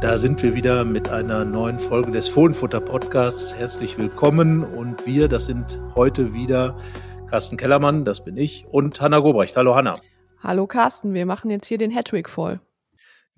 Da sind wir wieder mit einer neuen Folge des Fohlenfutter Podcasts. Herzlich willkommen und wir, das sind heute wieder Carsten Kellermann, das bin ich, und Hanna Gobrecht. Hallo Hanna. Hallo Carsten, wir machen jetzt hier den Hattrick voll.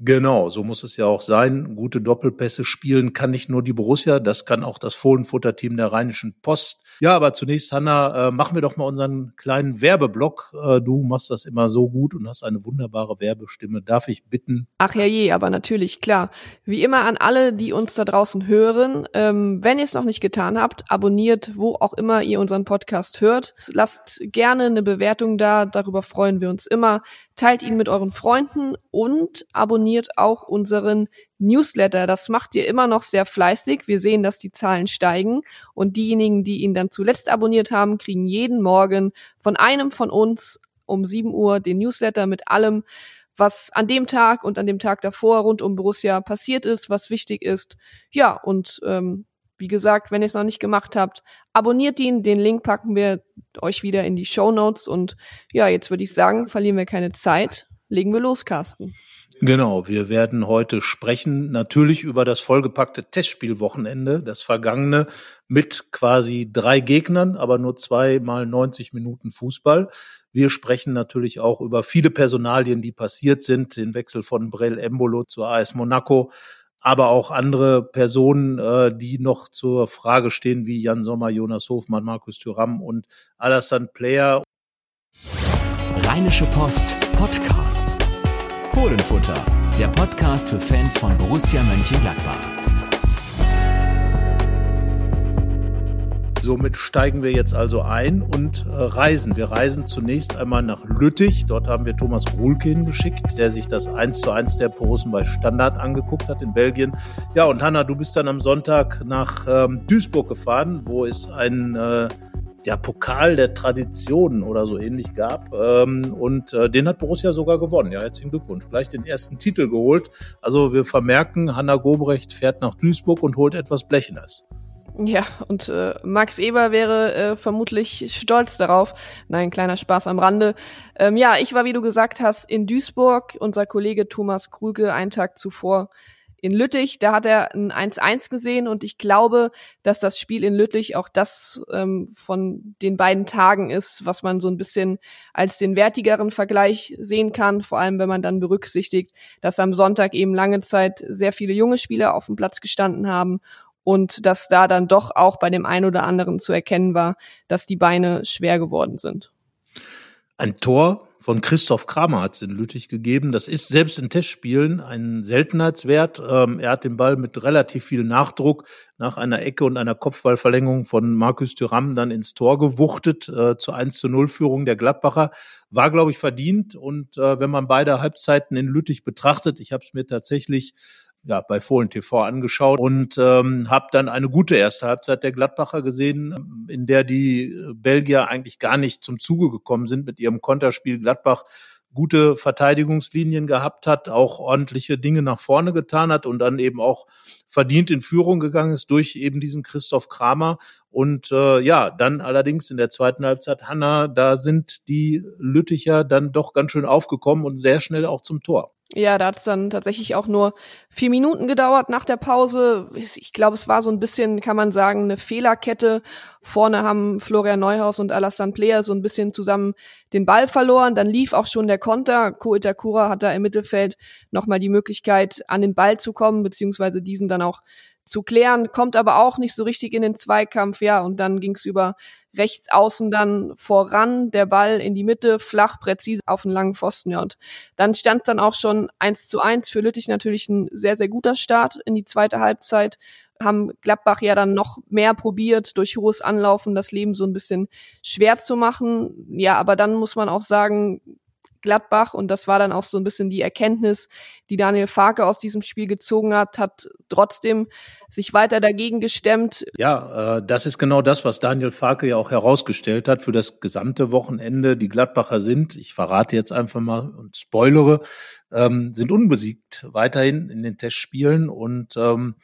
Genau, so muss es ja auch sein. Gute Doppelpässe spielen kann nicht nur die Borussia, das kann auch das Fohlenfutter-Team der Rheinischen Post. Ja, aber zunächst, Hanna, äh, machen wir doch mal unseren kleinen Werbeblock. Äh, du machst das immer so gut und hast eine wunderbare Werbestimme. Darf ich bitten? Ach ja je, aber natürlich, klar. Wie immer an alle, die uns da draußen hören, ähm, wenn ihr es noch nicht getan habt, abonniert, wo auch immer ihr unseren Podcast hört. Lasst gerne eine Bewertung da, darüber freuen wir uns immer teilt ihn mit euren Freunden und abonniert auch unseren Newsletter. Das macht ihr immer noch sehr fleißig. Wir sehen, dass die Zahlen steigen und diejenigen, die ihn dann zuletzt abonniert haben, kriegen jeden Morgen von einem von uns um 7 Uhr den Newsletter mit allem, was an dem Tag und an dem Tag davor rund um Borussia passiert ist, was wichtig ist. Ja, und ähm, wie gesagt, wenn ihr es noch nicht gemacht habt, abonniert ihn. Den Link packen wir euch wieder in die Show Notes. Und ja, jetzt würde ich sagen, verlieren wir keine Zeit. Legen wir los, Carsten. Genau, wir werden heute sprechen natürlich über das vollgepackte Testspielwochenende, das vergangene mit quasi drei Gegnern, aber nur zwei mal 90 Minuten Fußball. Wir sprechen natürlich auch über viele Personalien, die passiert sind, den Wechsel von Brel Embolo zu AS Monaco, aber auch andere Personen, äh, die noch zur Frage stehen, wie Jan Sommer, Jonas Hofmann, Markus Thüram und Alassane Player. Rheinische Post Podcasts. Fohlenfutter, der Podcast für Fans von Borussia Mönchengladbach. Somit steigen wir jetzt also ein und äh, reisen. Wir reisen zunächst einmal nach Lüttich. Dort haben wir Thomas Ruhlke hingeschickt, der sich das 1 zu 1 der Posen bei Standard angeguckt hat in Belgien. Ja, und Hanna, du bist dann am Sonntag nach ähm, Duisburg gefahren, wo es ein äh, der Pokal der Traditionen oder so ähnlich gab. Ähm, und äh, den hat Borussia sogar gewonnen. Ja, herzlichen Glückwunsch. Gleich den ersten Titel geholt. Also wir vermerken, Hanna Gobrecht fährt nach Duisburg und holt etwas Blechenes. Ja, und äh, Max Eber wäre äh, vermutlich stolz darauf. Nein, kleiner Spaß am Rande. Ähm, ja, ich war, wie du gesagt hast, in Duisburg. Unser Kollege Thomas Krüge einen Tag zuvor in Lüttich. Da hat er ein 1-1 gesehen und ich glaube, dass das Spiel in Lüttich auch das ähm, von den beiden Tagen ist, was man so ein bisschen als den wertigeren Vergleich sehen kann. Vor allem, wenn man dann berücksichtigt, dass am Sonntag eben lange Zeit sehr viele junge Spieler auf dem Platz gestanden haben und dass da dann doch auch bei dem einen oder anderen zu erkennen war, dass die Beine schwer geworden sind. Ein Tor von Christoph Kramer hat es in Lüttich gegeben. Das ist selbst in Testspielen ein Seltenheitswert. Ähm, er hat den Ball mit relativ viel Nachdruck nach einer Ecke und einer Kopfballverlängerung von Markus Thüram dann ins Tor gewuchtet äh, zur 1 zu 0 Führung der Gladbacher. War, glaube ich, verdient. Und äh, wenn man beide Halbzeiten in Lüttich betrachtet, ich habe es mir tatsächlich ja, bei Fohlen TV angeschaut und ähm, habe dann eine gute erste Halbzeit der Gladbacher gesehen, in der die Belgier eigentlich gar nicht zum Zuge gekommen sind mit ihrem Konterspiel. Gladbach gute Verteidigungslinien gehabt hat, auch ordentliche Dinge nach vorne getan hat und dann eben auch verdient in Führung gegangen ist durch eben diesen Christoph Kramer. Und äh, ja, dann allerdings in der zweiten Halbzeit, Hanna, da sind die Lütticher dann doch ganz schön aufgekommen und sehr schnell auch zum Tor. Ja, da hat es dann tatsächlich auch nur vier Minuten gedauert nach der Pause. Ich glaube, es war so ein bisschen, kann man sagen, eine Fehlerkette. Vorne haben Florian Neuhaus und Alassane Player so ein bisschen zusammen den Ball verloren. Dann lief auch schon der Konter. Ko Itakura hat da im Mittelfeld nochmal die Möglichkeit, an den Ball zu kommen, beziehungsweise diesen dann auch zu klären, kommt aber auch nicht so richtig in den Zweikampf, ja, und dann ging's über rechts außen dann voran, der Ball in die Mitte, flach, präzise auf einen langen Pfosten, ja, und dann stand dann auch schon eins zu eins. Für Lüttich natürlich ein sehr, sehr guter Start in die zweite Halbzeit, haben Gladbach ja dann noch mehr probiert, durch hohes Anlaufen das Leben so ein bisschen schwer zu machen. Ja, aber dann muss man auch sagen, Gladbach und das war dann auch so ein bisschen die Erkenntnis, die Daniel Farke aus diesem Spiel gezogen hat, hat trotzdem sich weiter dagegen gestemmt. Ja, äh, das ist genau das, was Daniel Farke ja auch herausgestellt hat für das gesamte Wochenende. Die Gladbacher sind, ich verrate jetzt einfach mal und spoilere, ähm, sind unbesiegt weiterhin in den Testspielen und ähm,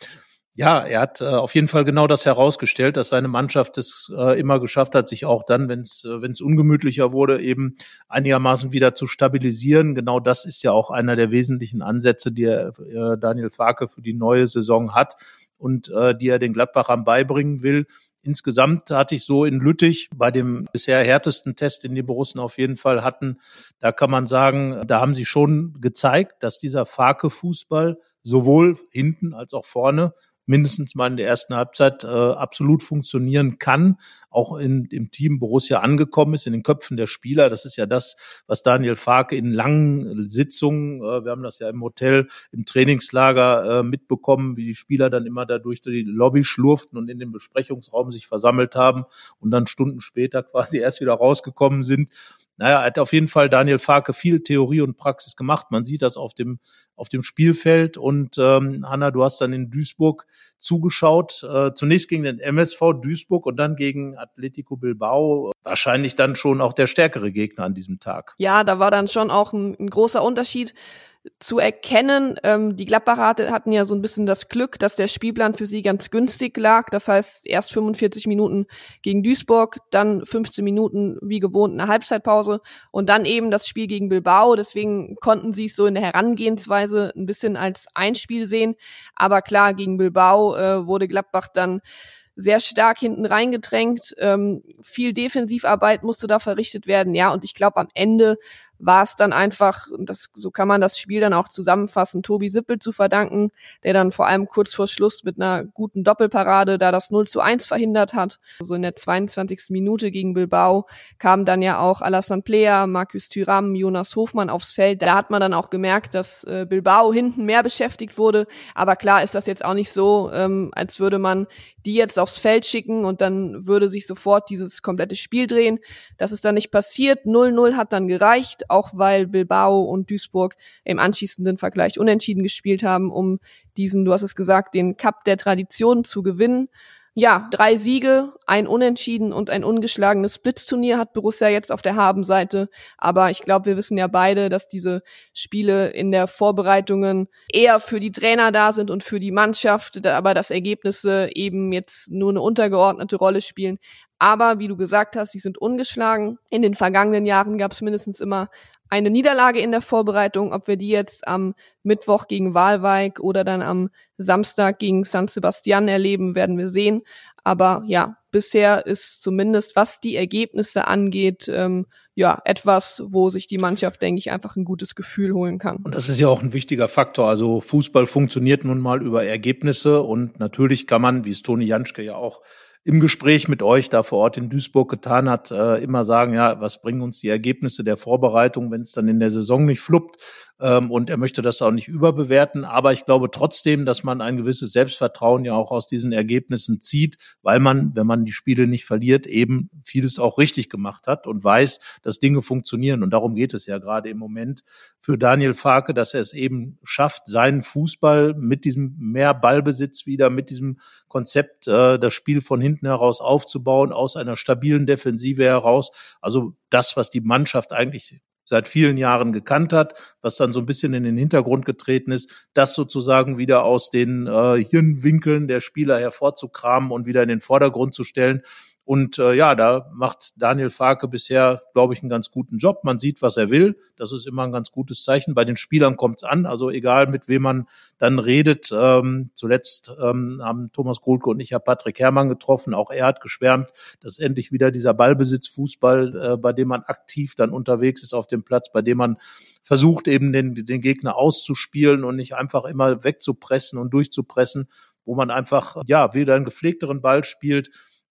Ja, er hat äh, auf jeden Fall genau das herausgestellt, dass seine Mannschaft es äh, immer geschafft hat, sich auch dann, wenn es äh, wenn es ungemütlicher wurde, eben einigermaßen wieder zu stabilisieren. Genau das ist ja auch einer der wesentlichen Ansätze, die er, äh, Daniel Farke für die neue Saison hat und äh, die er den Gladbachern beibringen will. Insgesamt hatte ich so in Lüttich bei dem bisher härtesten Test, den die Borussen auf jeden Fall hatten, da kann man sagen, da haben sie schon gezeigt, dass dieser Farke-Fußball sowohl hinten als auch vorne mindestens mal in der ersten Halbzeit äh, absolut funktionieren kann, auch in, im Team Borussia angekommen ist, in den Köpfen der Spieler. Das ist ja das, was Daniel Farke in langen Sitzungen, äh, wir haben das ja im Hotel, im Trainingslager äh, mitbekommen, wie die Spieler dann immer da durch die Lobby schlurften und in dem Besprechungsraum sich versammelt haben und dann Stunden später quasi erst wieder rausgekommen sind naja, hat auf jeden Fall Daniel Farke viel Theorie und Praxis gemacht. Man sieht das auf dem, auf dem Spielfeld. Und ähm, Hanna, du hast dann in Duisburg zugeschaut. Äh, zunächst gegen den MSV Duisburg und dann gegen Atletico Bilbao. Wahrscheinlich dann schon auch der stärkere Gegner an diesem Tag. Ja, da war dann schon auch ein, ein großer Unterschied zu erkennen. Ähm, die Gladbacher hatten ja so ein bisschen das Glück, dass der Spielplan für sie ganz günstig lag. Das heißt, erst 45 Minuten gegen Duisburg, dann 15 Minuten wie gewohnt eine Halbzeitpause und dann eben das Spiel gegen Bilbao. Deswegen konnten sie es so in der Herangehensweise ein bisschen als Einspiel sehen. Aber klar, gegen Bilbao äh, wurde Gladbach dann sehr stark hinten reingedrängt. Ähm, viel Defensivarbeit musste da verrichtet werden. Ja, und ich glaube, am Ende war es dann einfach, das, so kann man das Spiel dann auch zusammenfassen, Tobi Sippel zu verdanken, der dann vor allem kurz vor Schluss mit einer guten Doppelparade da das 0 zu 1 verhindert hat. So also in der 22. Minute gegen Bilbao kam dann ja auch Alassane Plea, Markus Thüram, Jonas Hofmann aufs Feld. Da hat man dann auch gemerkt, dass äh, Bilbao hinten mehr beschäftigt wurde. Aber klar ist das jetzt auch nicht so, ähm, als würde man die jetzt aufs Feld schicken und dann würde sich sofort dieses komplette Spiel drehen. Das ist dann nicht passiert. 0-0 hat dann gereicht auch weil Bilbao und Duisburg im anschließenden Vergleich unentschieden gespielt haben, um diesen, du hast es gesagt, den Cup der Tradition zu gewinnen. Ja, drei Siege, ein Unentschieden und ein ungeschlagenes Blitzturnier hat Borussia jetzt auf der Habenseite. Aber ich glaube, wir wissen ja beide, dass diese Spiele in der Vorbereitungen eher für die Trainer da sind und für die Mannschaft, aber dass Ergebnisse eben jetzt nur eine untergeordnete Rolle spielen. Aber wie du gesagt hast, sie sind ungeschlagen. In den vergangenen Jahren gab es mindestens immer eine Niederlage in der Vorbereitung. Ob wir die jetzt am Mittwoch gegen Walweig oder dann am Samstag gegen San Sebastian erleben, werden wir sehen. Aber ja, bisher ist zumindest, was die Ergebnisse angeht, ähm, ja, etwas, wo sich die Mannschaft, denke ich, einfach ein gutes Gefühl holen kann. Und das ist ja auch ein wichtiger Faktor. Also Fußball funktioniert nun mal über Ergebnisse und natürlich kann man, wie es Toni Janschke ja auch im Gespräch mit euch da vor Ort in Duisburg getan hat, äh, immer sagen, ja, was bringen uns die Ergebnisse der Vorbereitung, wenn es dann in der Saison nicht fluppt? Ähm, und er möchte das auch nicht überbewerten. Aber ich glaube trotzdem, dass man ein gewisses Selbstvertrauen ja auch aus diesen Ergebnissen zieht, weil man, wenn man die Spiele nicht verliert, eben vieles auch richtig gemacht hat und weiß, dass Dinge funktionieren. Und darum geht es ja gerade im Moment für Daniel Farke, dass er es eben schafft, seinen Fußball mit diesem mehr Ballbesitz wieder, mit diesem Konzept, äh, das Spiel von hinten heraus aufzubauen, aus einer stabilen Defensive heraus. Also das, was die Mannschaft eigentlich seit vielen Jahren gekannt hat, was dann so ein bisschen in den Hintergrund getreten ist, das sozusagen wieder aus den äh, Hirnwinkeln der Spieler hervorzukramen und wieder in den Vordergrund zu stellen. Und äh, ja, da macht Daniel Farke bisher, glaube ich, einen ganz guten Job. Man sieht, was er will. Das ist immer ein ganz gutes Zeichen. Bei den Spielern kommt es an. Also egal, mit wem man dann redet. Ähm, zuletzt ähm, haben Thomas Kohlke und ich ja Patrick Herrmann getroffen. Auch er hat geschwärmt, dass endlich wieder dieser Ballbesitzfußball, äh, bei dem man aktiv dann unterwegs ist auf dem Platz, bei dem man versucht eben den, den Gegner auszuspielen und nicht einfach immer wegzupressen und durchzupressen, wo man einfach ja wieder einen gepflegteren Ball spielt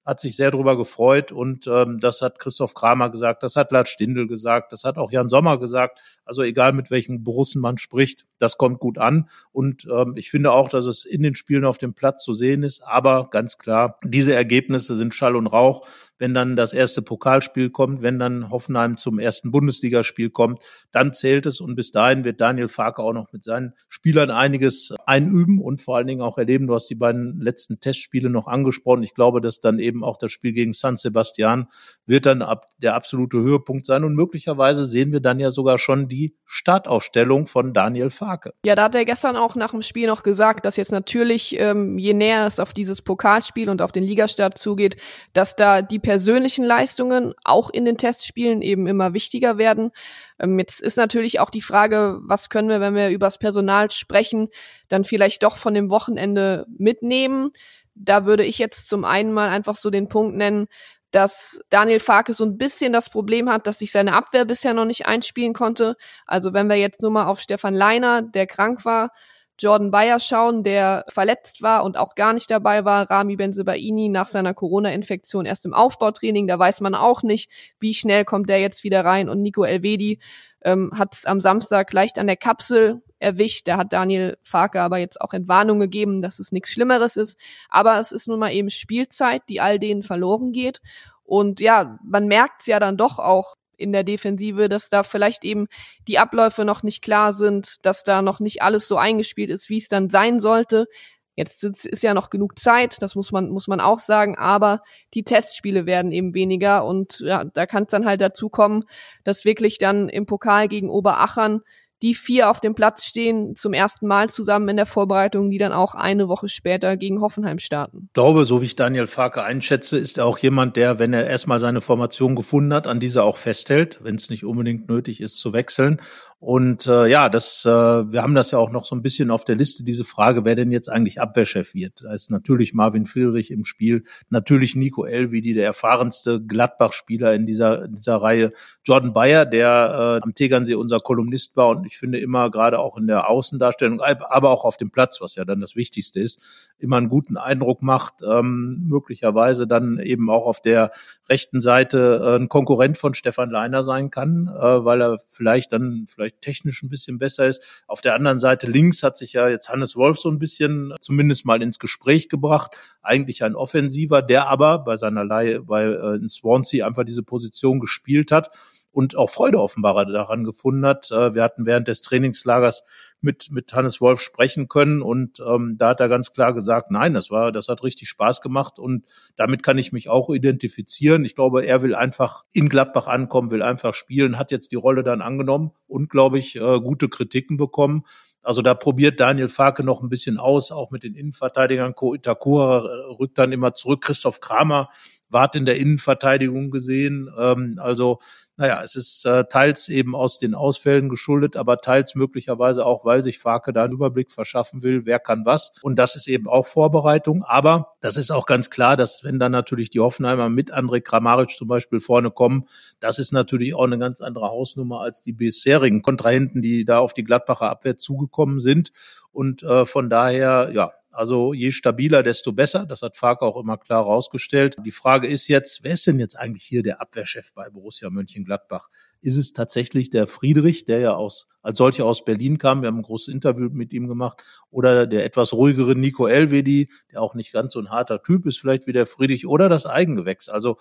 hat sich sehr darüber gefreut und ähm, das hat Christoph Kramer gesagt, das hat Lars Stindl gesagt, das hat auch Jan Sommer gesagt. Also egal mit welchen Borussen man spricht, das kommt gut an und ähm, ich finde auch, dass es in den Spielen auf dem Platz zu sehen ist. Aber ganz klar, diese Ergebnisse sind Schall und Rauch wenn dann das erste Pokalspiel kommt, wenn dann Hoffenheim zum ersten Bundesligaspiel kommt, dann zählt es und bis dahin wird Daniel Farke auch noch mit seinen Spielern einiges einüben und vor allen Dingen auch erleben. Du hast die beiden letzten Testspiele noch angesprochen. Ich glaube, dass dann eben auch das Spiel gegen San Sebastian wird dann ab der absolute Höhepunkt sein und möglicherweise sehen wir dann ja sogar schon die Startaufstellung von Daniel Farke. Ja, da hat er gestern auch nach dem Spiel noch gesagt, dass jetzt natürlich, ähm, je näher es auf dieses Pokalspiel und auf den Ligastart zugeht, dass da die persönlichen Leistungen auch in den Testspielen eben immer wichtiger werden. Ähm, jetzt ist natürlich auch die Frage, was können wir, wenn wir übers Personal sprechen, dann vielleicht doch von dem Wochenende mitnehmen. Da würde ich jetzt zum einen mal einfach so den Punkt nennen, dass Daniel Farke so ein bisschen das Problem hat, dass sich seine Abwehr bisher noch nicht einspielen konnte. Also wenn wir jetzt nur mal auf Stefan Leiner, der krank war, Jordan Bayer schauen, der verletzt war und auch gar nicht dabei war. Rami Benzebaini nach seiner Corona-Infektion erst im Aufbautraining. Da weiß man auch nicht, wie schnell kommt der jetzt wieder rein. Und Nico Elvedi ähm, hat es am Samstag leicht an der Kapsel erwischt. Da hat Daniel Farke aber jetzt auch Entwarnung gegeben, dass es nichts Schlimmeres ist. Aber es ist nun mal eben Spielzeit, die all denen verloren geht. Und ja, man merkt es ja dann doch auch in der Defensive, dass da vielleicht eben die Abläufe noch nicht klar sind, dass da noch nicht alles so eingespielt ist, wie es dann sein sollte. Jetzt ist ja noch genug Zeit, das muss man, muss man auch sagen, aber die Testspiele werden eben weniger und ja, da kann es dann halt dazu kommen, dass wirklich dann im Pokal gegen Oberachern die vier auf dem Platz stehen, zum ersten Mal zusammen in der Vorbereitung, die dann auch eine Woche später gegen Hoffenheim starten. Ich glaube, so wie ich Daniel Farke einschätze, ist er auch jemand, der, wenn er erstmal seine Formation gefunden hat, an dieser auch festhält, wenn es nicht unbedingt nötig ist zu wechseln. Und äh, ja, das, äh, wir haben das ja auch noch so ein bisschen auf der Liste, diese Frage, wer denn jetzt eigentlich Abwehrchef wird. Da ist natürlich Marvin Friedrich im Spiel, natürlich Nico Elvidi, der erfahrenste Gladbach-Spieler in dieser, in dieser Reihe, Jordan Bayer, der äh, am Tegernsee unser Kolumnist war und ich finde immer gerade auch in der Außendarstellung, aber auch auf dem Platz, was ja dann das Wichtigste ist, immer einen guten Eindruck macht, ähm, möglicherweise dann eben auch auf der rechten Seite äh, ein Konkurrent von Stefan Leiner sein kann, äh, weil er vielleicht dann vielleicht technisch ein bisschen besser ist. Auf der anderen Seite links hat sich ja jetzt Hannes Wolf so ein bisschen zumindest mal ins Gespräch gebracht. Eigentlich ein Offensiver, der aber bei seiner Leihe bei äh, in Swansea einfach diese Position gespielt hat und auch Freude offenbar daran gefunden hat. Äh, wir hatten während des Trainingslagers mit, mit Hannes Wolf sprechen können und ähm, da hat er ganz klar gesagt, nein, das war, das hat richtig Spaß gemacht und damit kann ich mich auch identifizieren. Ich glaube, er will einfach in Gladbach ankommen, will einfach spielen, hat jetzt die Rolle dann angenommen und, glaube ich, äh, gute Kritiken bekommen. Also da probiert Daniel Farke noch ein bisschen aus, auch mit den Innenverteidigern. Ko Itakura rückt dann immer zurück. Christoph Kramer wart in der Innenverteidigung gesehen. Ähm, also naja, es ist äh, teils eben aus den Ausfällen geschuldet, aber teils möglicherweise auch, weil sich Farke da einen Überblick verschaffen will, wer kann was. Und das ist eben auch Vorbereitung. Aber das ist auch ganz klar, dass wenn dann natürlich die Hoffenheimer mit André Kramaric zum Beispiel vorne kommen, das ist natürlich auch eine ganz andere Hausnummer als die bisherigen Kontrahenten, die da auf die Gladbacher Abwehr zugekommen sind. Und äh, von daher, ja, also je stabiler, desto besser. Das hat Fark auch immer klar rausgestellt. Die Frage ist jetzt, wer ist denn jetzt eigentlich hier der Abwehrchef bei Borussia Mönchengladbach? Ist es tatsächlich der Friedrich, der ja aus, als solcher aus Berlin kam? Wir haben ein großes Interview mit ihm gemacht. Oder der etwas ruhigere Nico Elvedi, der auch nicht ganz so ein harter Typ ist, vielleicht wie der Friedrich oder das Eigengewächs. Also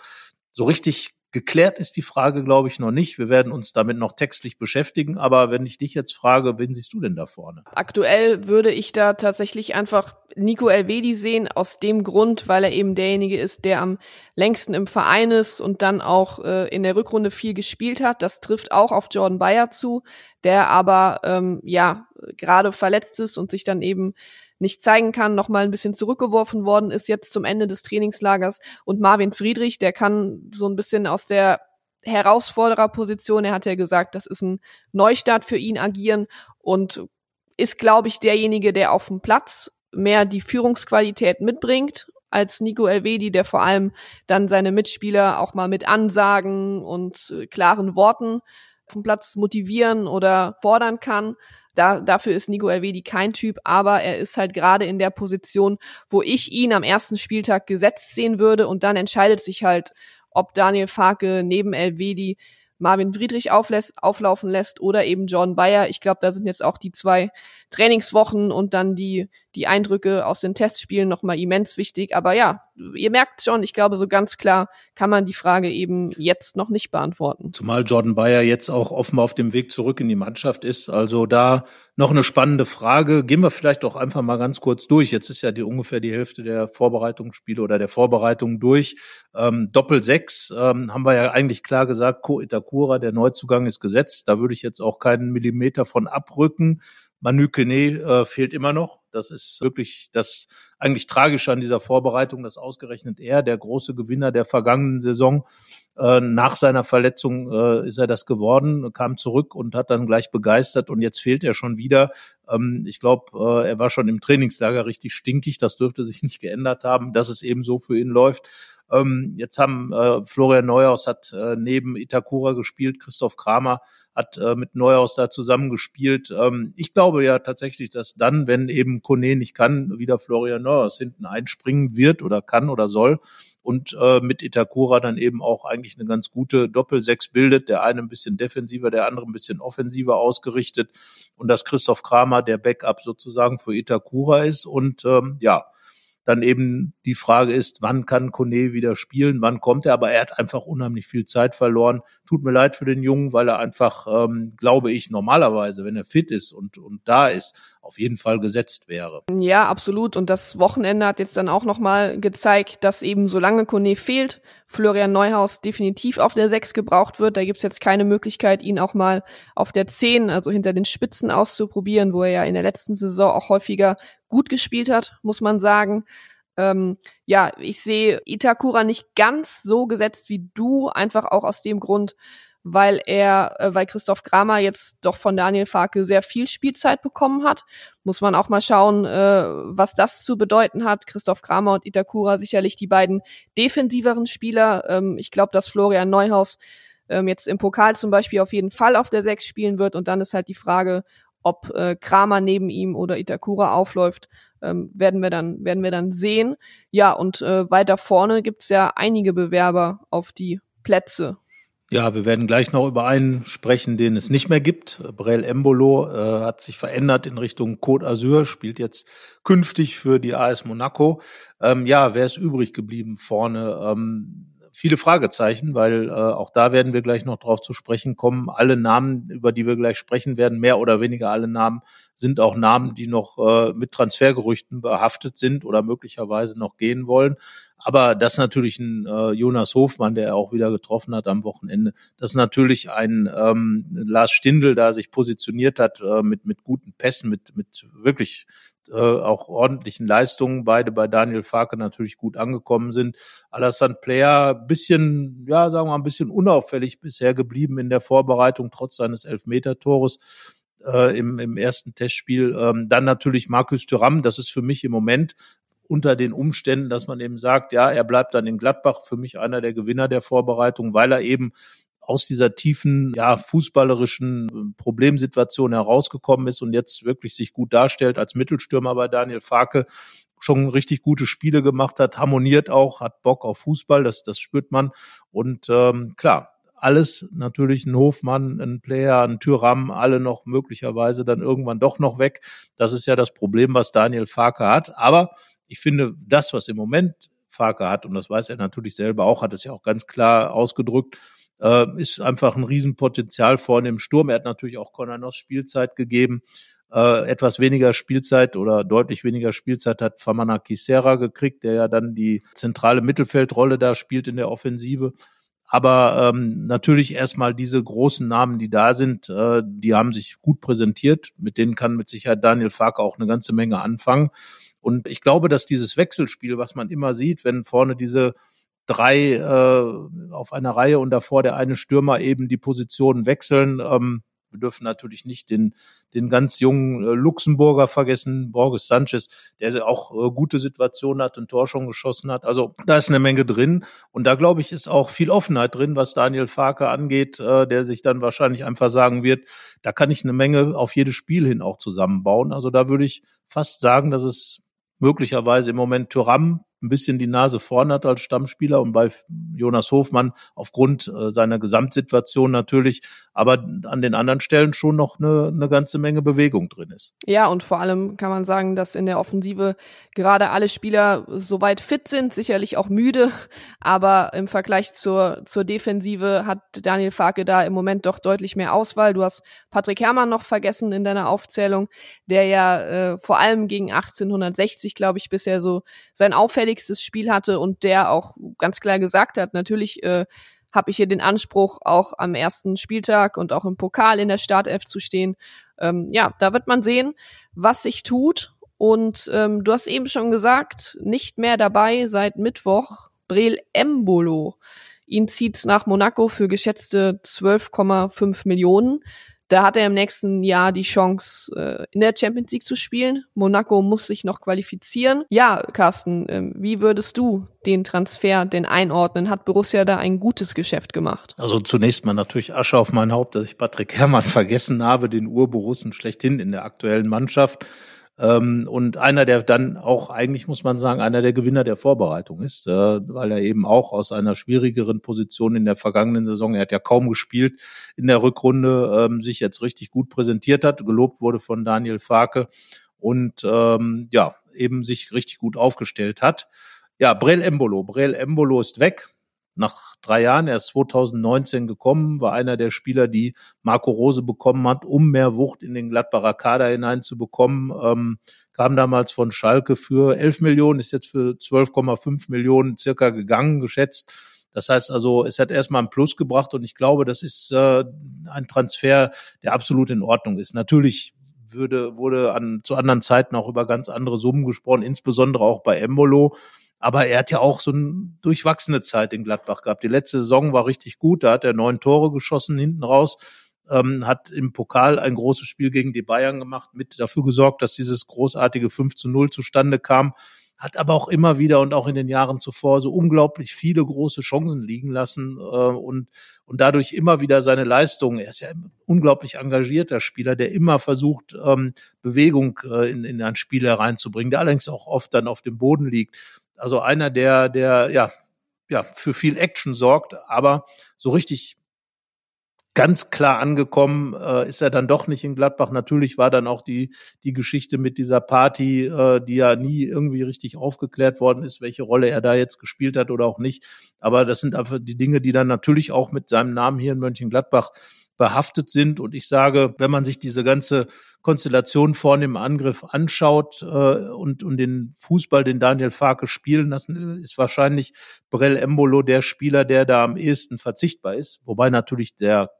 so richtig Geklärt ist die Frage, glaube ich, noch nicht. Wir werden uns damit noch textlich beschäftigen. Aber wenn ich dich jetzt frage, wen siehst du denn da vorne? Aktuell würde ich da tatsächlich einfach Nico Elvedi sehen, aus dem Grund, weil er eben derjenige ist, der am längsten im Verein ist und dann auch äh, in der Rückrunde viel gespielt hat. Das trifft auch auf Jordan Bayer zu, der aber ähm, ja gerade verletzt ist und sich dann eben nicht zeigen kann, noch mal ein bisschen zurückgeworfen worden ist jetzt zum Ende des Trainingslagers und Marvin Friedrich, der kann so ein bisschen aus der Herausfordererposition, er hat ja gesagt, das ist ein Neustart für ihn agieren und ist, glaube ich, derjenige, der auf dem Platz mehr die Führungsqualität mitbringt als Nico Elvedi, der vor allem dann seine Mitspieler auch mal mit Ansagen und äh, klaren Worten vom Platz motivieren oder fordern kann. Da, dafür ist Nico Elvedi kein Typ, aber er ist halt gerade in der Position, wo ich ihn am ersten Spieltag gesetzt sehen würde und dann entscheidet sich halt, ob Daniel Farke neben Elvedi Marvin Friedrich auflässt, auflaufen lässt oder eben John Bayer. Ich glaube, da sind jetzt auch die zwei Trainingswochen und dann die, die Eindrücke aus den Testspielen nochmal immens wichtig. Aber ja, ihr merkt schon, ich glaube, so ganz klar kann man die Frage eben jetzt noch nicht beantworten. Zumal Jordan Bayer jetzt auch offenbar auf dem Weg zurück in die Mannschaft ist. Also da noch eine spannende Frage. Gehen wir vielleicht auch einfach mal ganz kurz durch. Jetzt ist ja die ungefähr die Hälfte der Vorbereitungsspiele oder der Vorbereitung durch. Ähm, Doppel sechs ähm, haben wir ja eigentlich klar gesagt, Ko Itakura, der Neuzugang ist gesetzt. Da würde ich jetzt auch keinen Millimeter von abrücken. Manu Kene äh, fehlt immer noch. Das ist wirklich das eigentlich Tragische an dieser Vorbereitung, dass ausgerechnet er, der große Gewinner der vergangenen Saison, äh, nach seiner Verletzung äh, ist er das geworden, kam zurück und hat dann gleich begeistert und jetzt fehlt er schon wieder. Ähm, ich glaube, äh, er war schon im Trainingslager richtig stinkig. Das dürfte sich nicht geändert haben, dass es eben so für ihn läuft. Ähm, jetzt haben äh, Florian Neuhaus hat äh, neben Itakura gespielt, Christoph Kramer hat äh, mit Neuhaus da zusammengespielt. Ähm, ich glaube ja tatsächlich, dass dann, wenn eben Kone nicht kann, wieder Florian Neuhaus hinten einspringen wird oder kann oder soll und äh, mit Itakura dann eben auch eigentlich eine ganz gute Doppelsechs bildet. Der eine ein bisschen defensiver, der andere ein bisschen offensiver ausgerichtet und dass Christoph Kramer der Backup sozusagen für Itakura ist und ähm, ja, dann eben die Frage ist, wann kann Kone wieder spielen, wann kommt er, aber er hat einfach unheimlich viel Zeit verloren. Tut mir leid für den Jungen, weil er einfach, ähm, glaube ich, normalerweise, wenn er fit ist und, und da ist, auf jeden Fall gesetzt wäre. Ja, absolut. Und das Wochenende hat jetzt dann auch nochmal gezeigt, dass eben solange Kone fehlt, Florian Neuhaus definitiv auf der 6 gebraucht wird. Da gibt's jetzt keine Möglichkeit, ihn auch mal auf der 10, also hinter den Spitzen auszuprobieren, wo er ja in der letzten Saison auch häufiger gut gespielt hat, muss man sagen. Ähm, ja, ich sehe Itakura nicht ganz so gesetzt wie du, einfach auch aus dem Grund, weil er, äh, weil Christoph Kramer jetzt doch von Daniel Farke sehr viel Spielzeit bekommen hat. Muss man auch mal schauen, äh, was das zu bedeuten hat. Christoph Kramer und Itakura sicherlich die beiden defensiveren Spieler. Ähm, ich glaube, dass Florian Neuhaus ähm, jetzt im Pokal zum Beispiel auf jeden Fall auf der Sechs spielen wird. Und dann ist halt die Frage, ob äh, Kramer neben ihm oder Itakura aufläuft, ähm, werden wir dann werden wir dann sehen. Ja, und äh, weiter vorne gibt's ja einige Bewerber auf die Plätze. Ja, wir werden gleich noch über einen sprechen, den es nicht mehr gibt. Brel Embolo äh, hat sich verändert in Richtung Côte d'Azur, spielt jetzt künftig für die AS Monaco. Ähm, ja, wer ist übrig geblieben vorne? Ähm, viele Fragezeichen, weil äh, auch da werden wir gleich noch drauf zu sprechen kommen. Alle Namen, über die wir gleich sprechen werden, mehr oder weniger alle Namen, sind auch Namen, die noch äh, mit Transfergerüchten behaftet sind oder möglicherweise noch gehen wollen. Aber das natürlich ein äh, Jonas Hofmann, der auch wieder getroffen hat am Wochenende. Das ist natürlich ein ähm, Lars Stindl, da sich positioniert hat äh, mit mit guten Pässen, mit mit wirklich äh, auch ordentlichen Leistungen, beide bei Daniel Farke natürlich gut angekommen sind. Alassane Player bisschen, ja, sagen wir mal, ein bisschen unauffällig bisher geblieben in der Vorbereitung, trotz seines Elfmeter-Tores äh, im, im ersten Testspiel. Ähm, dann natürlich Markus Thuram, das ist für mich im Moment unter den Umständen, dass man eben sagt, ja, er bleibt dann in Gladbach für mich einer der Gewinner der Vorbereitung, weil er eben aus dieser tiefen, ja, fußballerischen äh, Problemsituation herausgekommen ist und jetzt wirklich sich gut darstellt als Mittelstürmer bei Daniel Farke, schon richtig gute Spiele gemacht hat, harmoniert auch, hat Bock auf Fußball, das, das spürt man. Und ähm, klar, alles natürlich ein Hofmann, ein Player, ein Tyram, alle noch möglicherweise dann irgendwann doch noch weg. Das ist ja das Problem, was Daniel Farke hat. Aber ich finde, das, was im Moment Farke hat, und das weiß er natürlich selber auch, hat es ja auch ganz klar ausgedrückt, äh, ist einfach ein Riesenpotenzial vorne im Sturm. Er hat natürlich auch Konanos Spielzeit gegeben. Äh, etwas weniger Spielzeit oder deutlich weniger Spielzeit hat Famana Kisera gekriegt, der ja dann die zentrale Mittelfeldrolle da spielt in der Offensive. Aber ähm, natürlich erstmal diese großen Namen, die da sind, äh, die haben sich gut präsentiert. Mit denen kann mit Sicherheit Daniel Farke auch eine ganze Menge anfangen. Und ich glaube, dass dieses Wechselspiel, was man immer sieht, wenn vorne diese drei äh, auf einer Reihe und davor der eine Stürmer eben die Positionen wechseln. Ähm, wir dürfen natürlich nicht den, den ganz jungen äh, Luxemburger vergessen, Borges Sanchez, der auch äh, gute Situationen hat, ein Tor schon geschossen hat. Also da ist eine Menge drin. Und da glaube ich, ist auch viel Offenheit drin, was Daniel Farke angeht, äh, der sich dann wahrscheinlich einfach sagen wird, da kann ich eine Menge auf jedes Spiel hin auch zusammenbauen. Also da würde ich fast sagen, dass es möglicherweise im Moment Thuram ein bisschen die Nase vorn hat als Stammspieler und bei Jonas Hofmann aufgrund äh, seiner Gesamtsituation natürlich, aber an den anderen Stellen schon noch eine, eine ganze Menge Bewegung drin ist. Ja, und vor allem kann man sagen, dass in der Offensive gerade alle Spieler soweit fit sind, sicherlich auch müde, aber im Vergleich zur, zur Defensive hat Daniel Farke da im Moment doch deutlich mehr Auswahl. Du hast Patrick Herrmann noch vergessen in deiner Aufzählung, der ja äh, vor allem gegen 1860, glaube ich, bisher so sein auffälligstes Spiel hatte und der auch ganz klar gesagt hat, natürlich äh, habe ich hier den Anspruch, auch am ersten Spieltag und auch im Pokal in der Startelf zu stehen. Ähm, ja, da wird man sehen, was sich tut. Und ähm, du hast eben schon gesagt, nicht mehr dabei seit Mittwoch Brel Embolo. Ihn zieht's nach Monaco für geschätzte 12,5 Millionen. Da hat er im nächsten Jahr die Chance, äh, in der Champions League zu spielen. Monaco muss sich noch qualifizieren. Ja, Carsten, äh, wie würdest du den Transfer denn einordnen? Hat Borussia da ein gutes Geschäft gemacht? Also zunächst mal natürlich Asche auf mein Haupt, dass ich Patrick Herrmann vergessen habe, den Urborussen schlechthin in der aktuellen Mannschaft. Ähm, und einer, der dann auch eigentlich, muss man sagen, einer der Gewinner der Vorbereitung ist, äh, weil er eben auch aus einer schwierigeren Position in der vergangenen Saison, er hat ja kaum gespielt in der Rückrunde, ähm, sich jetzt richtig gut präsentiert hat, gelobt wurde von Daniel Farke und ähm, ja, eben sich richtig gut aufgestellt hat. Ja, Brel Embolo. Brel Embolo ist weg nach drei Jahren, er ist 2019 gekommen, war einer der Spieler, die Marco Rose bekommen hat, um mehr Wucht in den Gladbacher Kader hineinzubekommen. Ähm, kam damals von Schalke für 11 Millionen, ist jetzt für 12,5 Millionen circa gegangen, geschätzt. Das heißt also, es hat erstmal ein Plus gebracht und ich glaube, das ist äh, ein Transfer, der absolut in Ordnung ist. Natürlich würde, wurde an, zu anderen Zeiten auch über ganz andere Summen gesprochen, insbesondere auch bei Embolo. Aber er hat ja auch so eine durchwachsene Zeit in Gladbach gehabt. Die letzte Saison war richtig gut. Da hat er neun Tore geschossen hinten raus. Ähm, hat im Pokal ein großes Spiel gegen die Bayern gemacht, mit dafür gesorgt, dass dieses großartige 5 zu 0 zustande kam. Hat aber auch immer wieder und auch in den Jahren zuvor so unglaublich viele große Chancen liegen lassen äh, und, und dadurch immer wieder seine Leistungen. Er ist ja ein unglaublich engagierter Spieler, der immer versucht, ähm, Bewegung äh, in, in ein Spiel hereinzubringen, der allerdings auch oft dann auf dem Boden liegt. Also einer, der, der, ja, ja, für viel Action sorgt, aber so richtig ganz klar angekommen äh, ist er dann doch nicht in Gladbach. Natürlich war dann auch die die Geschichte mit dieser Party, äh, die ja nie irgendwie richtig aufgeklärt worden ist, welche Rolle er da jetzt gespielt hat oder auch nicht. Aber das sind einfach die Dinge, die dann natürlich auch mit seinem Namen hier in Mönchengladbach behaftet sind. Und ich sage, wenn man sich diese ganze Konstellation vorne im Angriff anschaut äh, und, und den Fußball, den Daniel Farke spielen lassen, ist wahrscheinlich Brell Embolo der Spieler, der da am ehesten verzichtbar ist. Wobei natürlich der